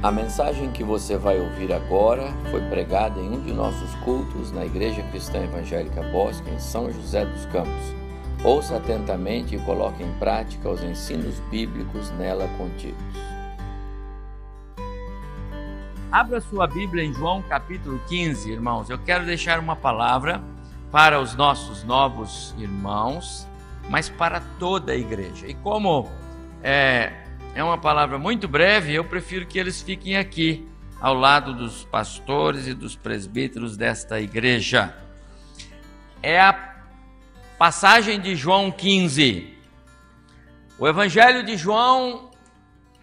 A mensagem que você vai ouvir agora foi pregada em um de nossos cultos na Igreja Cristã Evangélica Bosque, em São José dos Campos. Ouça atentamente e coloque em prática os ensinos bíblicos nela contidos. Abra sua Bíblia em João capítulo 15, irmãos. Eu quero deixar uma palavra para os nossos novos irmãos, mas para toda a igreja. E como é, é uma palavra muito breve, eu prefiro que eles fiquem aqui, ao lado dos pastores e dos presbíteros desta igreja. É a passagem de João 15. O Evangelho de João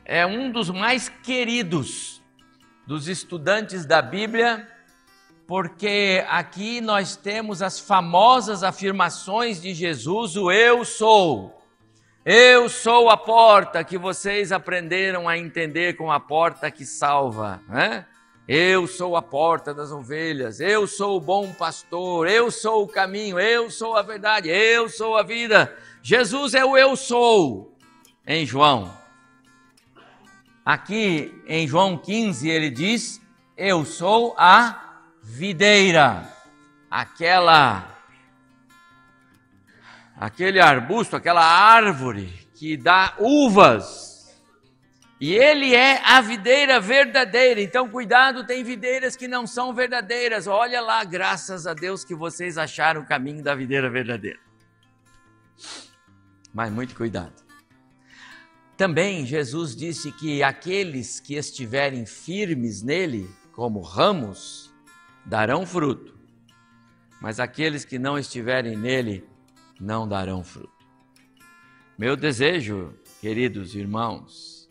é um dos mais queridos dos estudantes da Bíblia, porque aqui nós temos as famosas afirmações de Jesus: o eu sou. Eu sou a porta que vocês aprenderam a entender com a porta que salva. Né? Eu sou a porta das ovelhas, eu sou o bom pastor, eu sou o caminho, eu sou a verdade, eu sou a vida. Jesus é o eu sou em João. Aqui em João 15 ele diz: Eu sou a videira, aquela aquele arbusto, aquela árvore que dá uvas. E ele é a videira verdadeira. Então, cuidado, tem videiras que não são verdadeiras. Olha lá, graças a Deus que vocês acharam o caminho da videira verdadeira. Mas muito cuidado. Também Jesus disse que aqueles que estiverem firmes nele, como ramos, darão fruto. Mas aqueles que não estiverem nele, não darão fruto. Meu desejo, queridos irmãos,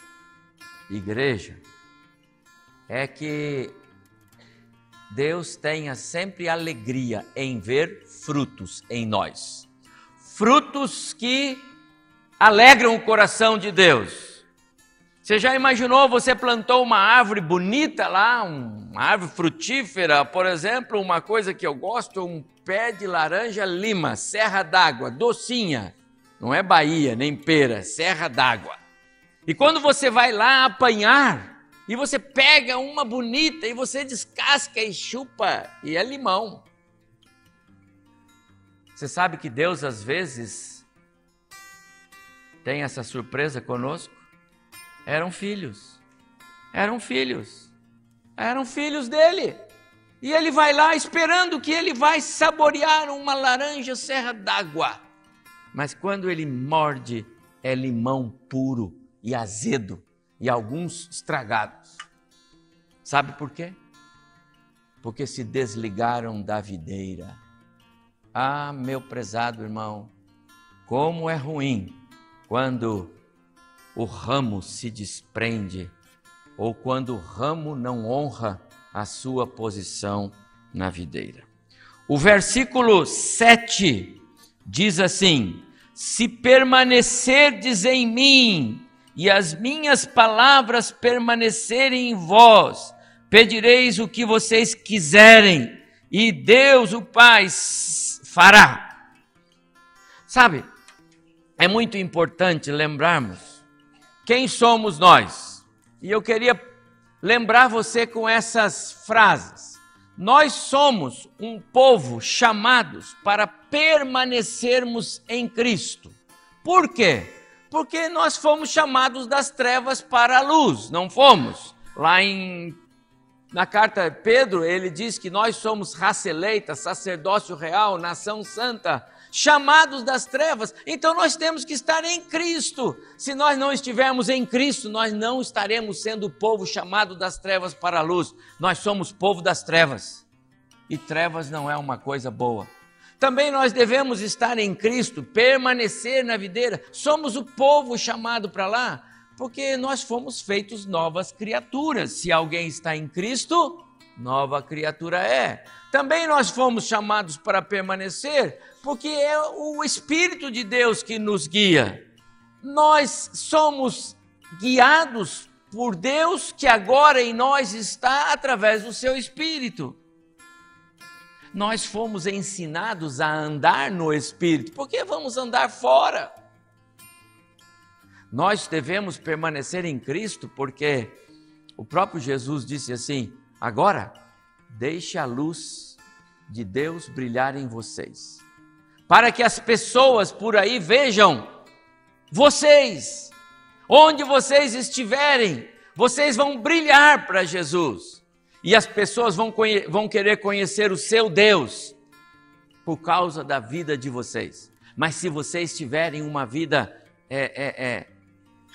igreja, é que Deus tenha sempre alegria em ver frutos em nós. Frutos que alegram o coração de Deus. Você já imaginou, você plantou uma árvore bonita lá, uma árvore frutífera, por exemplo, uma coisa que eu gosto, um pé de laranja lima, serra d'água, docinha. Não é Bahia, nem pera, serra d'água. E quando você vai lá apanhar, e você pega uma bonita e você descasca e chupa, e é limão. Você sabe que Deus às vezes tem essa surpresa conosco? Eram filhos. Eram filhos. Eram filhos dele. E ele vai lá esperando que ele vai saborear uma laranja serra d'água. Mas quando ele morde, é limão puro e azedo e alguns estragados. Sabe por quê? Porque se desligaram da videira. Ah, meu prezado irmão, como é ruim quando o ramo se desprende ou quando o ramo não honra a sua posição na videira. O versículo 7 diz assim: Se permanecerdes em mim e as minhas palavras permanecerem em vós, pedireis o que vocês quiserem, e Deus, o Pai, fará. Sabe, é muito importante lembrarmos quem somos nós. E eu queria lembrar você com essas frases. Nós somos um povo chamados para permanecermos em Cristo. Por quê? Porque nós fomos chamados das trevas para a luz, não fomos? Lá em na carta Pedro, ele diz que nós somos raça eleita, sacerdócio real, nação santa, chamados das trevas, então nós temos que estar em Cristo. Se nós não estivermos em Cristo, nós não estaremos sendo o povo chamado das trevas para a luz. Nós somos povo das trevas. E trevas não é uma coisa boa. Também nós devemos estar em Cristo, permanecer na videira. Somos o povo chamado para lá, porque nós fomos feitos novas criaturas. Se alguém está em Cristo, nova criatura é. Também nós fomos chamados para permanecer, porque é o Espírito de Deus que nos guia. Nós somos guiados por Deus que agora em nós está através do seu Espírito. Nós fomos ensinados a andar no Espírito, por que vamos andar fora? Nós devemos permanecer em Cristo porque O próprio Jesus disse assim: agora deixe a luz de Deus brilhar em vocês, para que as pessoas por aí vejam vocês, onde vocês estiverem, vocês vão brilhar para Jesus. E as pessoas vão, vão querer conhecer o seu Deus por causa da vida de vocês. Mas se vocês tiverem uma vida é, é, é,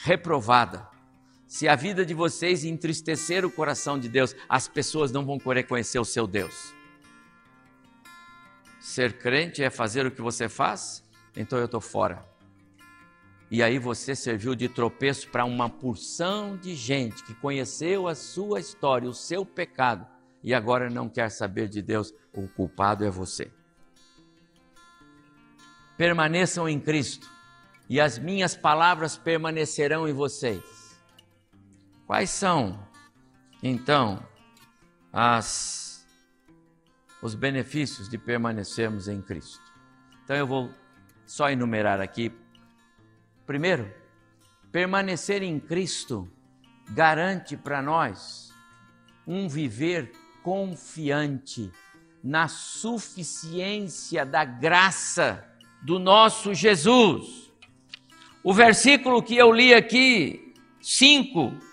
reprovada, se a vida de vocês entristecer o coração de Deus, as pessoas não vão conhecer o seu Deus. Ser crente é fazer o que você faz? Então eu estou fora. E aí você serviu de tropeço para uma porção de gente que conheceu a sua história, o seu pecado, e agora não quer saber de Deus. O culpado é você. Permaneçam em Cristo, e as minhas palavras permanecerão em vocês. Quais são, então, as, os benefícios de permanecermos em Cristo? Então eu vou só enumerar aqui Primeiro, permanecer em Cristo garante para nós um viver confiante na suficiência da graça do nosso Jesus. O versículo que eu li aqui, 5,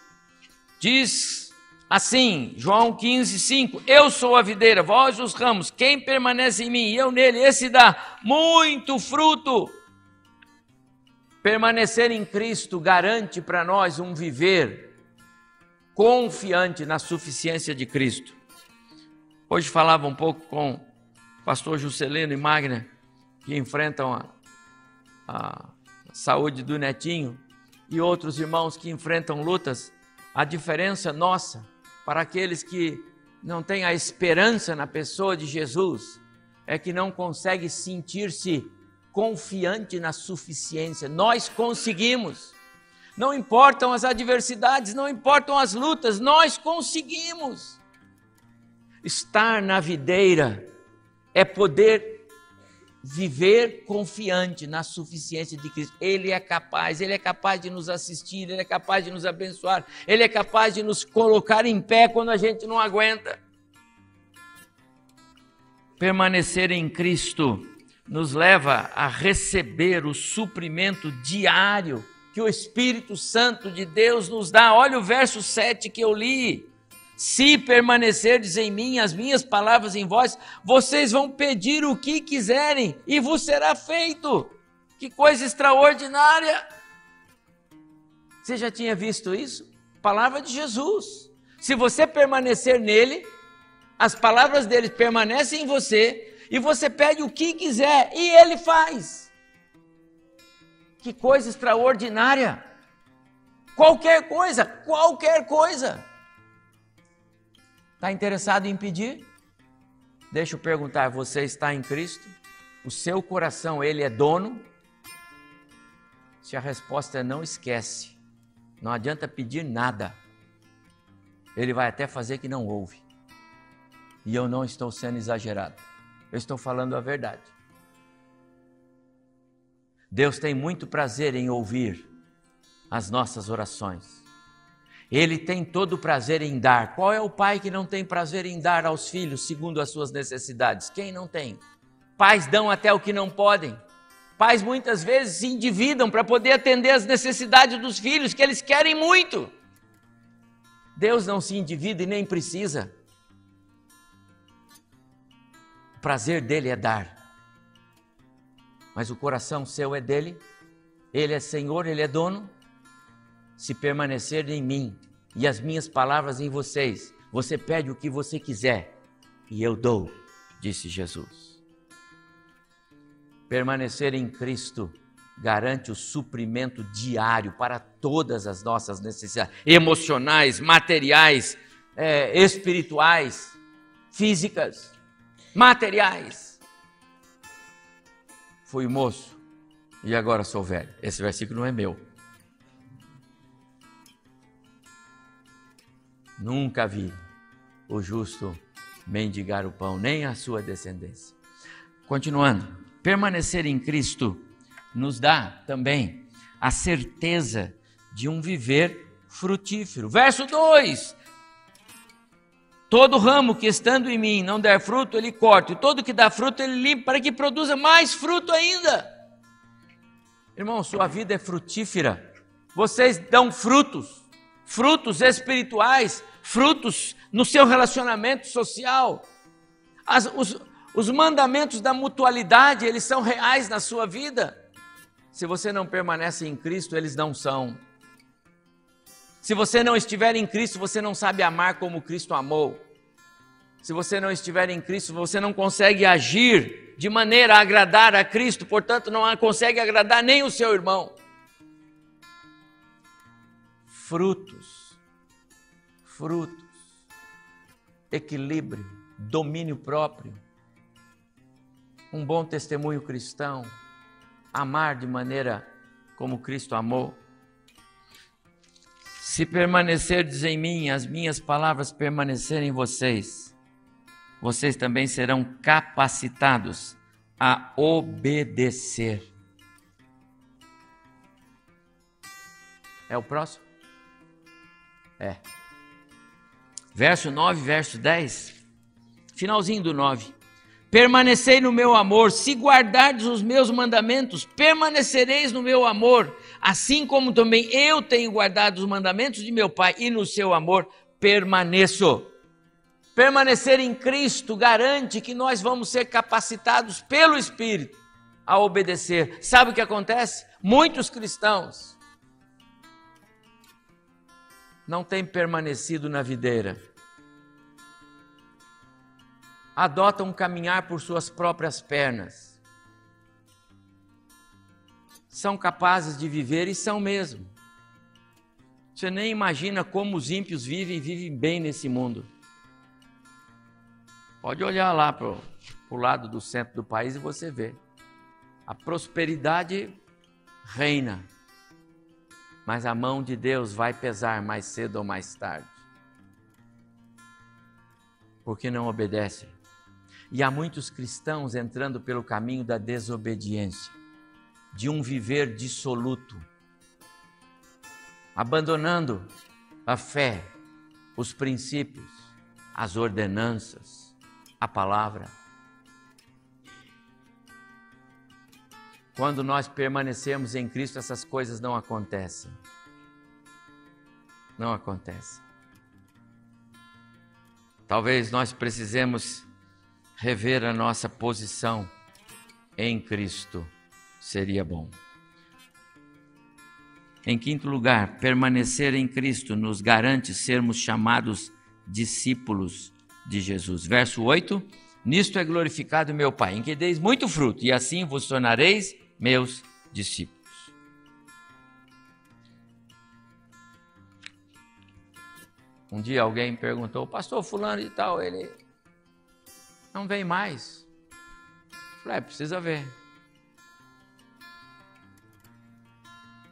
diz assim, João 15, 5: Eu sou a videira, vós os ramos, quem permanece em mim e eu nele, esse dá muito fruto Permanecer em Cristo garante para nós um viver confiante na suficiência de Cristo. Hoje falava um pouco com o pastor Juscelino e Magna, que enfrentam a, a saúde do netinho, e outros irmãos que enfrentam lutas. A diferença nossa para aqueles que não têm a esperança na pessoa de Jesus é que não consegue sentir-se confiante na suficiência. Nós conseguimos. Não importam as adversidades, não importam as lutas, nós conseguimos. Estar na videira é poder viver confiante na suficiência de Cristo. Ele é capaz, ele é capaz de nos assistir, ele é capaz de nos abençoar, ele é capaz de nos colocar em pé quando a gente não aguenta. Permanecer em Cristo nos leva a receber o suprimento diário que o Espírito Santo de Deus nos dá. Olha o verso 7 que eu li. Se permanecerdes em mim, as minhas palavras em vós, vocês vão pedir o que quiserem e vos será feito. Que coisa extraordinária! Você já tinha visto isso? Palavra de Jesus. Se você permanecer nele, as palavras dele permanecem em você, e você pede o que quiser e ele faz. Que coisa extraordinária! Qualquer coisa, qualquer coisa. Está interessado em pedir? Deixa eu perguntar: você está em Cristo? O seu coração, ele é dono? Se a resposta é não, esquece. Não adianta pedir nada. Ele vai até fazer que não ouve. E eu não estou sendo exagerado. Eu estou falando a verdade. Deus tem muito prazer em ouvir as nossas orações. Ele tem todo o prazer em dar. Qual é o pai que não tem prazer em dar aos filhos segundo as suas necessidades? Quem não tem? Pais dão até o que não podem. Pais muitas vezes se endividam para poder atender as necessidades dos filhos, que eles querem muito. Deus não se endivida e nem precisa prazer dele é dar. Mas o coração seu é dele, ele é Senhor, ele é dono. Se permanecer em mim e as minhas palavras em vocês, você pede o que você quiser e eu dou, disse Jesus. Permanecer em Cristo garante o suprimento diário para todas as nossas necessidades emocionais, materiais, é, espirituais, físicas materiais. Fui moço e agora sou velho. Esse versículo não é meu. Nunca vi o justo mendigar o pão, nem a sua descendência. Continuando, permanecer em Cristo nos dá também a certeza de um viver frutífero. Verso 2: Todo ramo que estando em mim não der fruto, ele corta, e todo que dá fruto, ele limpa, para que produza mais fruto ainda. Irmão, sua vida é frutífera. Vocês dão frutos, frutos espirituais, frutos no seu relacionamento social. As, os, os mandamentos da mutualidade, eles são reais na sua vida. Se você não permanece em Cristo, eles não são. Se você não estiver em Cristo, você não sabe amar como Cristo amou. Se você não estiver em Cristo, você não consegue agir de maneira a agradar a Cristo, portanto, não consegue agradar nem o seu irmão. Frutos, frutos, equilíbrio, domínio próprio, um bom testemunho cristão, amar de maneira como Cristo amou. Se permanecerdes em mim, as minhas palavras permanecerem em vocês, vocês também serão capacitados a obedecer. É o próximo? É. Verso 9, verso 10. Finalzinho do 9. Permanecei no meu amor, se guardardes os meus mandamentos, permanecereis no meu amor, assim como também eu tenho guardado os mandamentos de meu Pai e no seu amor permaneço. Permanecer em Cristo garante que nós vamos ser capacitados pelo Espírito a obedecer. Sabe o que acontece? Muitos cristãos não têm permanecido na videira adotam caminhar por suas próprias pernas. São capazes de viver e são mesmo. Você nem imagina como os ímpios vivem e vivem bem nesse mundo. Pode olhar lá para o lado do centro do país e você vê. A prosperidade reina, mas a mão de Deus vai pesar mais cedo ou mais tarde. Porque não obedecem. E há muitos cristãos entrando pelo caminho da desobediência, de um viver dissoluto, abandonando a fé, os princípios, as ordenanças, a palavra. Quando nós permanecemos em Cristo, essas coisas não acontecem. Não acontecem. Talvez nós precisemos rever a nossa posição em Cristo seria bom. Em quinto lugar, permanecer em Cristo nos garante sermos chamados discípulos de Jesus. Verso 8: Nisto é glorificado meu Pai, em que deis muito fruto, e assim vos tornareis meus discípulos. Um dia alguém perguntou, pastor fulano e tal, ele não vem mais. Falei, é, precisa ver.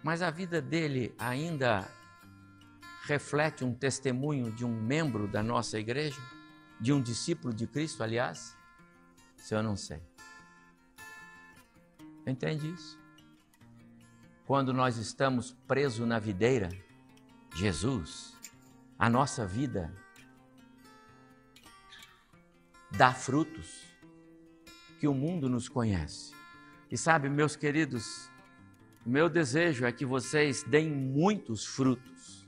Mas a vida dele ainda reflete um testemunho de um membro da nossa igreja, de um discípulo de Cristo, aliás? Se eu não sei. Entende isso? Quando nós estamos presos na videira, Jesus, a nossa vida dá frutos que o mundo nos conhece. E sabe, meus queridos, meu desejo é que vocês deem muitos frutos,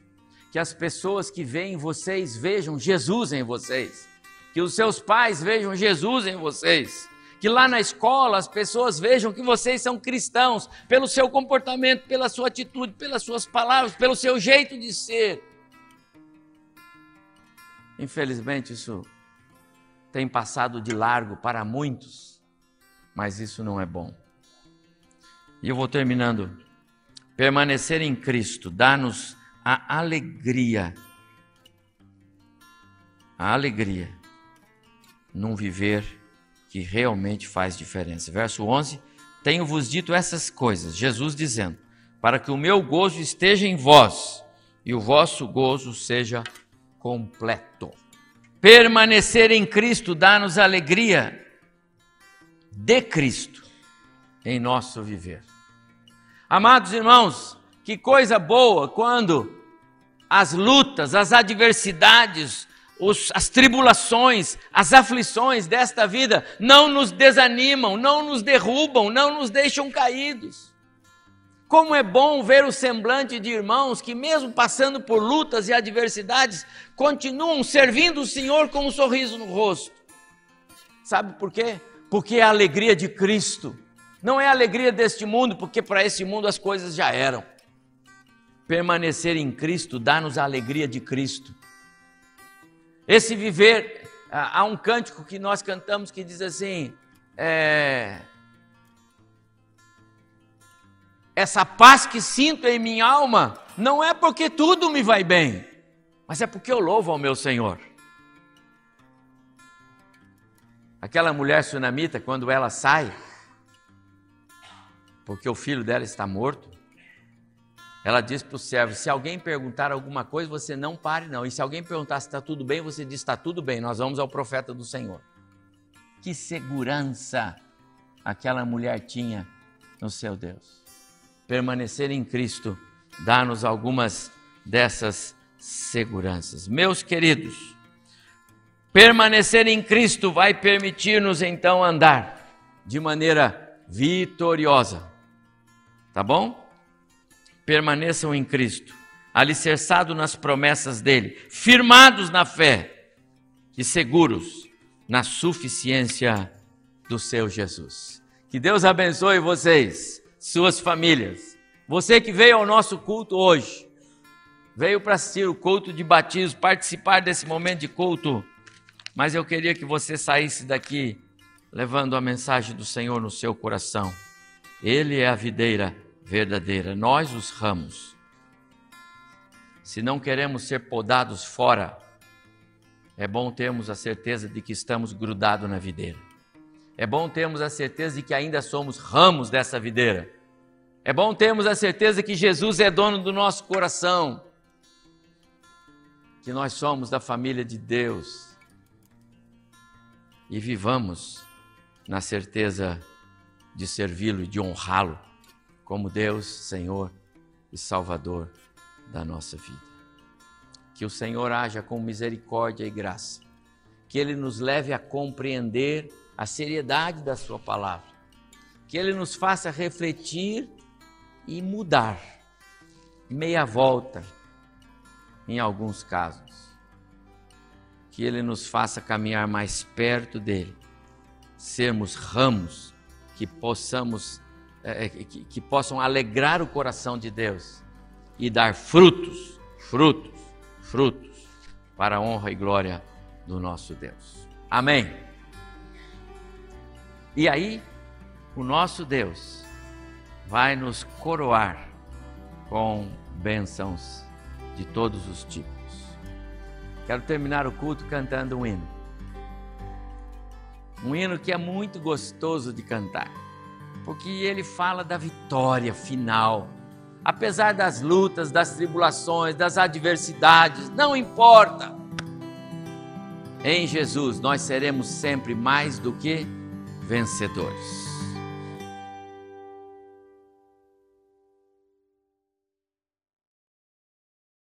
que as pessoas que veem vocês vejam Jesus em vocês, que os seus pais vejam Jesus em vocês, que lá na escola as pessoas vejam que vocês são cristãos pelo seu comportamento, pela sua atitude, pelas suas palavras, pelo seu jeito de ser. Infelizmente, isso tem passado de largo para muitos, mas isso não é bom. E eu vou terminando. Permanecer em Cristo dá-nos a alegria, a alegria num viver que realmente faz diferença. Verso 11: Tenho-vos dito essas coisas, Jesus dizendo, para que o meu gozo esteja em vós e o vosso gozo seja completo. Permanecer em Cristo dá-nos alegria de Cristo em nosso viver. Amados irmãos, que coisa boa quando as lutas, as adversidades, os, as tribulações, as aflições desta vida não nos desanimam, não nos derrubam, não nos deixam caídos. Como é bom ver o semblante de irmãos que, mesmo passando por lutas e adversidades, continuam servindo o Senhor com um sorriso no rosto. Sabe por quê? Porque é a alegria de Cristo. Não é a alegria deste mundo, porque para esse mundo as coisas já eram. Permanecer em Cristo dá-nos a alegria de Cristo. Esse viver, há um cântico que nós cantamos que diz assim: é, essa paz que sinto em minha alma não é porque tudo me vai bem, mas é porque eu louvo ao meu Senhor. Aquela mulher sunamita, quando ela sai, porque o filho dela está morto, ela diz para o servo: se alguém perguntar alguma coisa, você não pare, não. E se alguém perguntar se está tudo bem, você diz: está tudo bem, nós vamos ao profeta do Senhor. Que segurança aquela mulher tinha no seu Deus permanecer em Cristo dá-nos algumas dessas seguranças. Meus queridos, permanecer em Cristo vai permitir-nos então andar de maneira vitoriosa. Tá bom? Permaneçam em Cristo, alicerçados nas promessas dele, firmados na fé e seguros na suficiência do seu Jesus. Que Deus abençoe vocês suas famílias. Você que veio ao nosso culto hoje, veio para assistir o culto de batismo, participar desse momento de culto, mas eu queria que você saísse daqui levando a mensagem do Senhor no seu coração. Ele é a videira verdadeira, nós os ramos. Se não queremos ser podados fora, é bom termos a certeza de que estamos grudados na videira. É bom termos a certeza de que ainda somos ramos dessa videira. É bom termos a certeza que Jesus é dono do nosso coração, que nós somos da família de Deus e vivamos na certeza de servi-lo e de honrá-lo como Deus, Senhor e Salvador da nossa vida. Que o Senhor haja com misericórdia e graça, que Ele nos leve a compreender a seriedade da Sua palavra, que Ele nos faça refletir e mudar, meia volta, em alguns casos. Que Ele nos faça caminhar mais perto dele, sermos ramos que possamos, é, que, que possam alegrar o coração de Deus e dar frutos, frutos, frutos para a honra e glória do nosso Deus. Amém. E aí, o nosso Deus vai nos coroar com bênçãos de todos os tipos. Quero terminar o culto cantando um hino. Um hino que é muito gostoso de cantar, porque ele fala da vitória final. Apesar das lutas, das tribulações, das adversidades, não importa. Em Jesus nós seremos sempre mais do que vencedores.